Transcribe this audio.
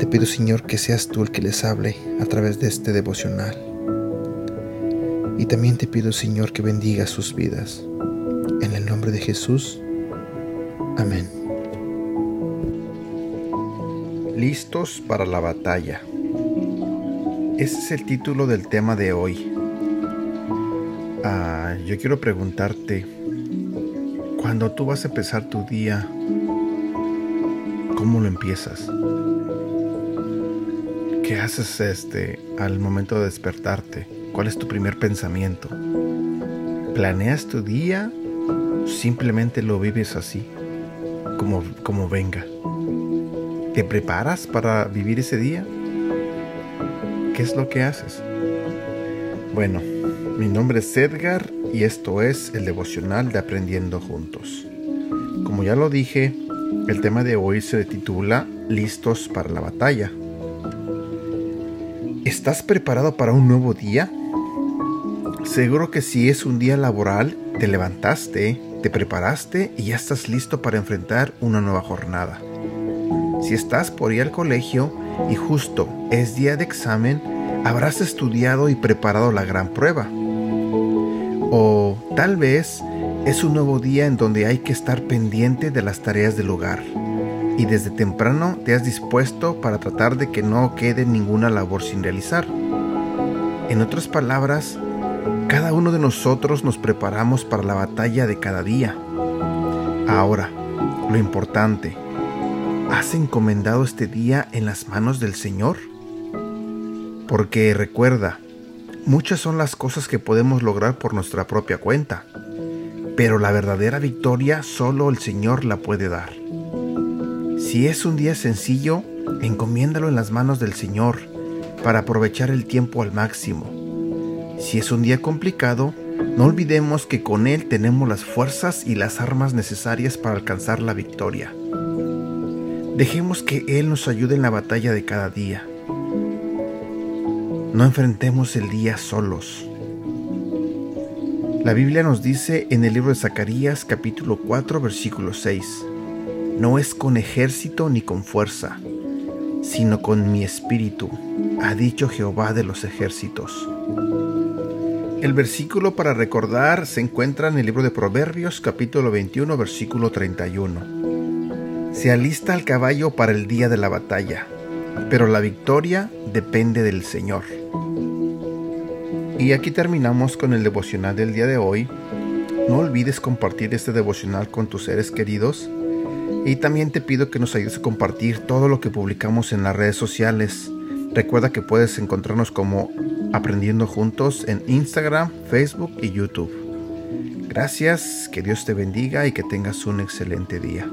Te pido, Señor, que seas tú el que les hable a través de este devocional. Y también te pido, Señor, que bendiga sus vidas. En el nombre de Jesús. Amén. Listos para la batalla. Ese es el título del tema de hoy. Ah, yo quiero preguntarte, cuando tú vas a empezar tu día, ¿cómo lo empiezas? ¿Qué haces este al momento de despertarte? ¿Cuál es tu primer pensamiento? ¿Planeas tu día? Simplemente lo vives así, como, como venga. ¿Te preparas para vivir ese día? ¿Qué es lo que haces? Bueno, mi nombre es Edgar y esto es el devocional de Aprendiendo Juntos. Como ya lo dije, el tema de hoy se titula Listos para la batalla. ¿Estás preparado para un nuevo día? Seguro que si es un día laboral, te levantaste, te preparaste y ya estás listo para enfrentar una nueva jornada. Si estás por ir al colegio y justo es día de examen, habrás estudiado y preparado la gran prueba. O tal vez es un nuevo día en donde hay que estar pendiente de las tareas del hogar y desde temprano te has dispuesto para tratar de que no quede ninguna labor sin realizar. En otras palabras, cada uno de nosotros nos preparamos para la batalla de cada día. Ahora, lo importante, ¿Has encomendado este día en las manos del Señor? Porque recuerda, muchas son las cosas que podemos lograr por nuestra propia cuenta, pero la verdadera victoria solo el Señor la puede dar. Si es un día sencillo, encomiéndalo en las manos del Señor para aprovechar el tiempo al máximo. Si es un día complicado, no olvidemos que con Él tenemos las fuerzas y las armas necesarias para alcanzar la victoria. Dejemos que Él nos ayude en la batalla de cada día. No enfrentemos el día solos. La Biblia nos dice en el libro de Zacarías capítulo 4 versículo 6, No es con ejército ni con fuerza, sino con mi espíritu, ha dicho Jehová de los ejércitos. El versículo para recordar se encuentra en el libro de Proverbios capítulo 21 versículo 31 se alista al caballo para el día de la batalla, pero la victoria depende del Señor. Y aquí terminamos con el devocional del día de hoy. No olvides compartir este devocional con tus seres queridos. Y también te pido que nos ayudes a compartir todo lo que publicamos en las redes sociales. Recuerda que puedes encontrarnos como Aprendiendo Juntos en Instagram, Facebook y YouTube. Gracias, que Dios te bendiga y que tengas un excelente día.